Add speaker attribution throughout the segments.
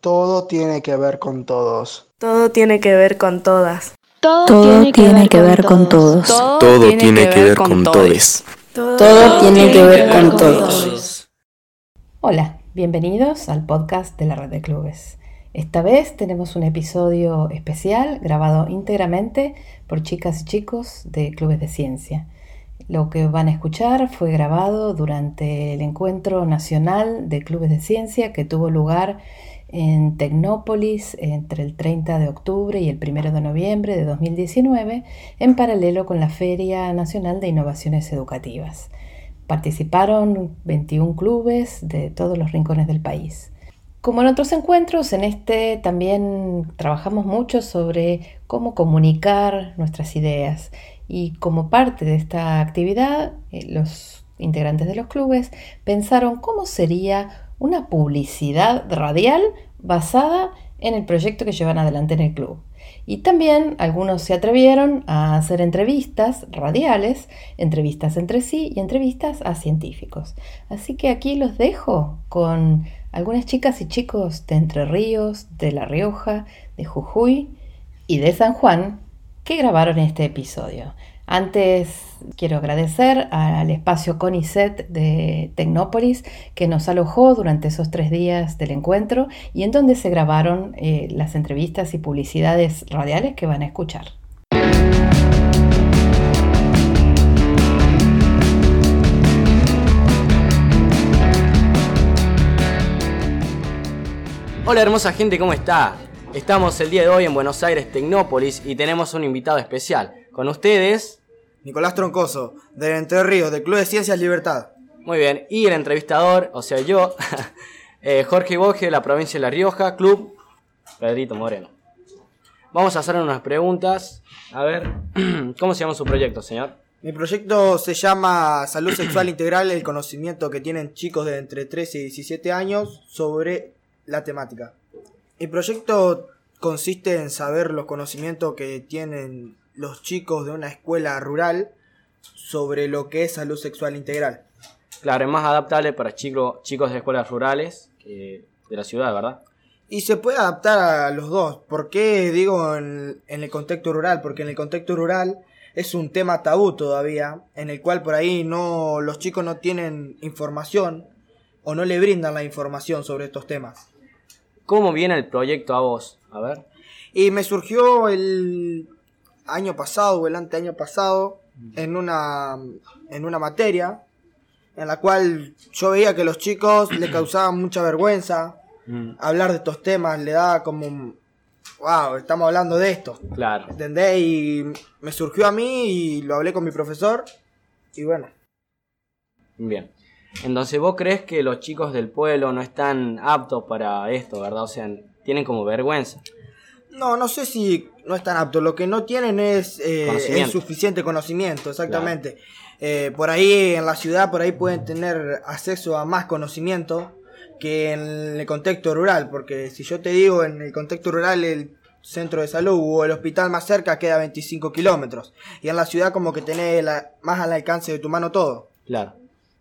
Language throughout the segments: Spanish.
Speaker 1: Todo tiene que ver con todos.
Speaker 2: Todo tiene que ver con todas.
Speaker 3: Todo,
Speaker 4: Todo tiene que ver con todos.
Speaker 5: Todo tiene que ver con todos.
Speaker 4: Todo tiene que ver con todos.
Speaker 6: Hola, bienvenidos al podcast de la red de clubes. Esta vez tenemos un episodio especial grabado íntegramente por chicas y chicos de clubes de ciencia. Lo que van a escuchar fue grabado durante el encuentro nacional de clubes de ciencia que tuvo lugar en Tecnópolis entre el 30 de octubre y el 1 de noviembre de 2019 en paralelo con la Feria Nacional de Innovaciones Educativas. Participaron 21 clubes de todos los rincones del país. Como en otros encuentros, en este también trabajamos mucho sobre cómo comunicar nuestras ideas y como parte de esta actividad, eh, los integrantes de los clubes pensaron cómo sería una publicidad radial basada en el proyecto que llevan adelante en el club. Y también algunos se atrevieron a hacer entrevistas radiales, entrevistas entre sí y entrevistas a científicos. Así que aquí los dejo con algunas chicas y chicos de Entre Ríos, de La Rioja, de Jujuy y de San Juan que grabaron este episodio. Antes quiero agradecer al espacio CONICET de Tecnópolis que nos alojó durante esos tres días del encuentro y en donde se grabaron eh, las entrevistas y publicidades radiales que van a escuchar.
Speaker 7: Hola hermosa gente, ¿cómo está? Estamos el día de hoy en Buenos Aires, Tecnópolis, y tenemos un invitado especial. Con ustedes,
Speaker 8: Nicolás Troncoso, del Entre Ríos, del Club de Ciencias Libertad.
Speaker 7: muy bien, y el entrevistador, o sea yo, eh, Jorge Boge de la provincia de La Rioja, Club Pedrito Moreno. Vamos a hacer unas preguntas. A ver, ¿cómo se llama su proyecto, señor?
Speaker 8: Mi proyecto se llama Salud Sexual Integral, el conocimiento que tienen chicos de entre 13 y 17 años sobre la temática. Mi proyecto consiste en saber los conocimientos que tienen los chicos de una escuela rural sobre lo que es salud sexual integral.
Speaker 7: Claro, es más adaptable para chico- chicos de escuelas rurales que de la ciudad, ¿verdad?
Speaker 8: Y se puede adaptar a los dos. ¿Por qué digo en, en el contexto rural? Porque en el contexto rural es un tema tabú todavía, en el cual por ahí no los chicos no tienen información o no le brindan la información sobre estos temas.
Speaker 7: ¿Cómo viene el proyecto a vos? A ver.
Speaker 8: Y me surgió el año pasado o el anteaño pasado en una en una materia en la cual yo veía que los chicos le causaban mucha vergüenza
Speaker 7: Mm,
Speaker 8: hablar de estos temas, le daba como un, wow, estamos hablando de esto.
Speaker 7: claro.
Speaker 8: ¿Entendés? Y me surgió a mí y lo hablé con mi profesor. Y bueno,
Speaker 7: Bien. Entonces, ¿vos crees que los chicos del pueblo no están aptos para esto, verdad? O sea, tienen como vergüenza.
Speaker 8: No, no sé si no están aptos. Lo que no tienen es eh,
Speaker 7: Conocimiento.
Speaker 8: el suficiente conocimiento, exactamente. Eh, por ahí en la ciudad, por ahí pueden tener acceso a más conocimiento que en el contexto rural. Porque si yo te digo, en el contexto rural el centro de salud o el hospital más cerca queda a 25 kilómetros. Y en la ciudad como que tenés la- más al alcance de tu mano todo.
Speaker 7: Claro.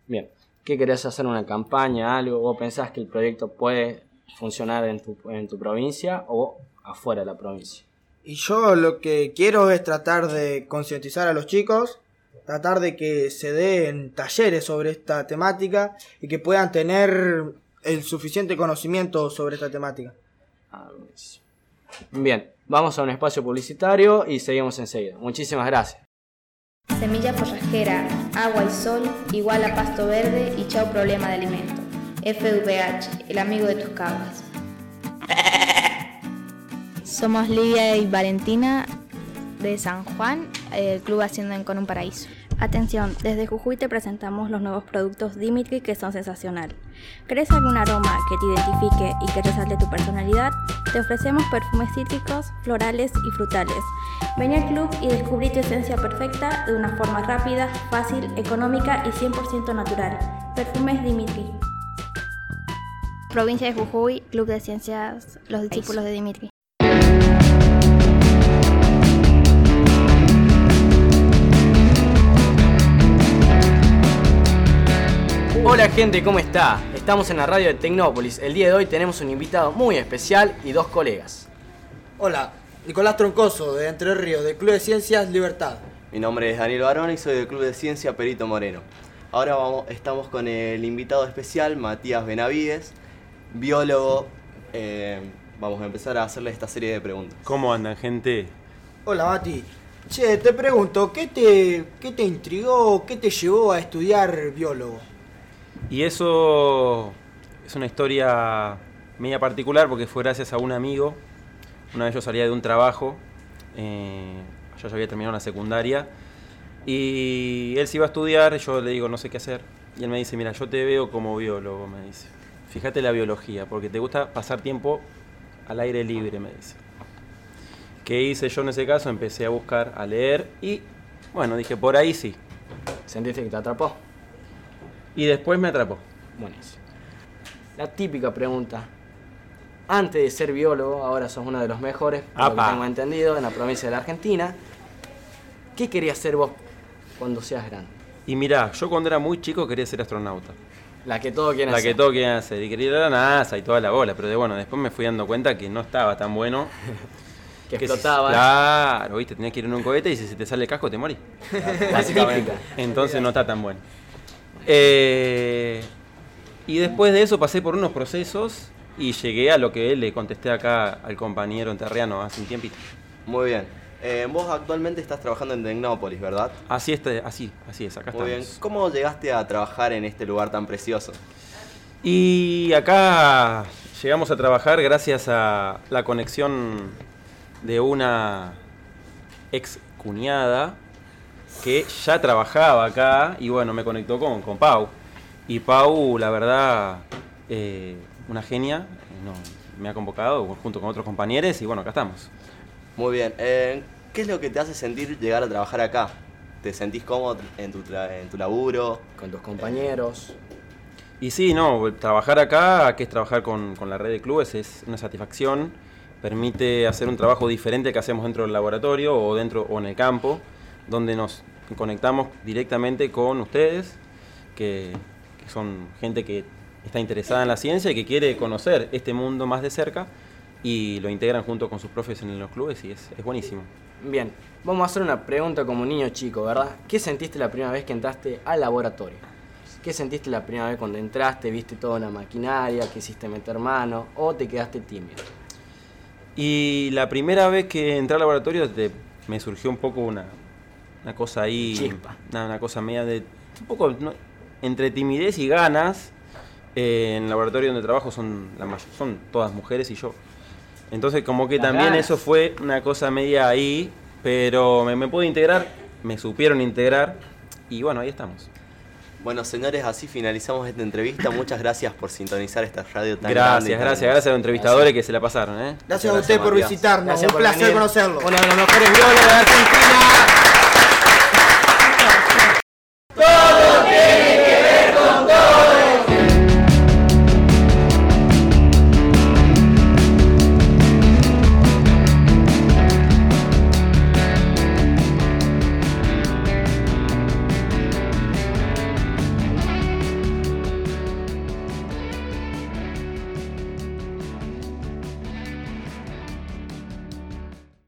Speaker 7: Bien. ¿Qué querés hacer una campaña, algo? ¿Vos pensás que el proyecto puede funcionar en tu, en tu provincia o afuera de la provincia?
Speaker 8: Y yo lo que quiero es tratar de concientizar a los chicos, tratar de que se den talleres sobre esta temática y que puedan tener el suficiente conocimiento sobre esta temática.
Speaker 7: Ah. Bien, vamos a un espacio publicitario y seguimos enseguida. Muchísimas gracias.
Speaker 3: Semilla forrajera, agua y sol, igual a pasto verde y chau problema de alimento. FVH, el amigo de tus cabras. Somos Livia y Valentina de San Juan, el club Haciendo con un Paraíso.
Speaker 9: Atención, desde Jujuy te presentamos los nuevos productos Dimitri que son sensacional. ¿Querés algún aroma que te identifique y que resalte tu personalidad? Te ofrecemos perfumes cítricos, florales y frutales. Ven al club y descubrí tu esencia perfecta de una forma rápida, fácil, económica y 100% natural. Perfumes Dimitri. Provincia de Jujuy, Club de Ciencias, los discípulos de Dimitri.
Speaker 7: Hola gente, ¿cómo está? Estamos en la radio de Tecnópolis. El día de hoy tenemos un invitado muy especial y dos colegas.
Speaker 8: Hola, Nicolás Troncoso, de Entre Ríos, del Club de Ciencias Libertad.
Speaker 10: Mi nombre es Daniel Barón y soy del Club de Ciencia Perito Moreno. Ahora vamos, estamos con el invitado especial, Matías Benavides, biólogo. Eh, vamos a empezar a hacerle esta serie de preguntas.
Speaker 11: ¿Cómo andan, gente?
Speaker 8: Hola, Mati. Che, te pregunto, ¿qué te, qué te intrigó, qué te llevó a estudiar biólogo?
Speaker 11: Y eso es una historia media particular porque fue gracias a un amigo. Una vez yo salía de un trabajo, eh, yo ya había terminado la secundaria, y él se iba a estudiar, yo le digo, no sé qué hacer. Y él me dice, mira, yo te veo como biólogo, me dice. Fíjate la biología, porque te gusta pasar tiempo al aire libre, me dice. ¿Qué hice yo en ese caso? Empecé a buscar, a leer y, bueno, dije, por ahí sí.
Speaker 7: ¿Sentiste que te atrapó?
Speaker 11: Y después me atrapó.
Speaker 7: Buenísimo. La típica pregunta. Antes de ser biólogo, ahora sos uno de los mejores, por lo que tengo entendido, en la provincia de la Argentina. ¿Qué querías ser vos cuando seas grande?
Speaker 11: Y mirá, yo cuando era muy chico quería ser astronauta.
Speaker 7: La que todo quiere
Speaker 11: La
Speaker 7: hacer.
Speaker 11: que todo quiere hacer. Y quería ir a la NASA y toda la bola. Pero de bueno, después me fui dando cuenta que no estaba tan bueno.
Speaker 7: que
Speaker 11: si-
Speaker 7: explotaba.
Speaker 11: claro, viste, tenías que ir en un cohete y si se te sale el casco te morís.
Speaker 7: La típica.
Speaker 11: Entonces no está tan bueno. Eh, y después de eso pasé por unos procesos y llegué a lo que le contesté acá al compañero enterriano hace un tiempito.
Speaker 10: Muy bien. Eh, vos actualmente estás trabajando en Tecnópolis, ¿verdad?
Speaker 11: Así, este, así, así es, acá
Speaker 10: Muy bien. ¿Cómo llegaste a trabajar en este lugar tan precioso?
Speaker 11: Y acá llegamos a trabajar gracias a la conexión de una ex cuñada que ya trabajaba acá y bueno, me conectó con, con Pau. Y Pau, la verdad, eh, una genia, eh, no, me ha convocado junto con otros compañeros y bueno, acá estamos.
Speaker 10: Muy bien. Eh, ¿Qué es lo que te hace sentir llegar a trabajar acá? ¿Te sentís cómodo en tu, en tu laburo?
Speaker 7: Con tus compañeros.
Speaker 11: Y sí, no, trabajar acá, que es trabajar con, con la red de clubes, es una satisfacción. Permite hacer un trabajo diferente que hacemos dentro del laboratorio o dentro o en el campo, donde nos conectamos directamente con ustedes, que, que son gente que está interesada en la ciencia y que quiere conocer este mundo más de cerca y lo integran junto con sus profes en los clubes y es, es buenísimo.
Speaker 7: Bien, vamos a hacer una pregunta como niño chico, ¿verdad? ¿Qué sentiste la primera vez que entraste al laboratorio? ¿Qué sentiste la primera vez cuando entraste, viste toda una maquinaria, quisiste meter mano o te quedaste tímido?
Speaker 11: Y la primera vez que entré al laboratorio te- me surgió un poco una, una cosa ahí.
Speaker 7: Chispa.
Speaker 11: Una, una cosa media de. Un poco no, entre timidez y ganas. Eh, en el laboratorio donde trabajo son, la may- son todas mujeres y yo. Entonces, como que
Speaker 7: Las
Speaker 11: también
Speaker 7: ganas.
Speaker 11: eso fue una cosa media ahí. Pero me, me pude integrar, me supieron integrar. Y bueno, ahí estamos.
Speaker 10: Bueno, señores, así finalizamos esta entrevista. Muchas gracias por sintonizar esta radio tan grande. y
Speaker 11: Gracias,
Speaker 10: tan
Speaker 11: gracias, gracias a los entrevistadores que se la placer paron. ¿eh?
Speaker 8: Gracias a usted por
Speaker 10: Matías.
Speaker 8: visitarnos,
Speaker 7: Gracias
Speaker 8: un
Speaker 7: por
Speaker 8: placer
Speaker 7: venir.
Speaker 8: conocerlo.
Speaker 7: Uno de los mejores biólogos de Argentina.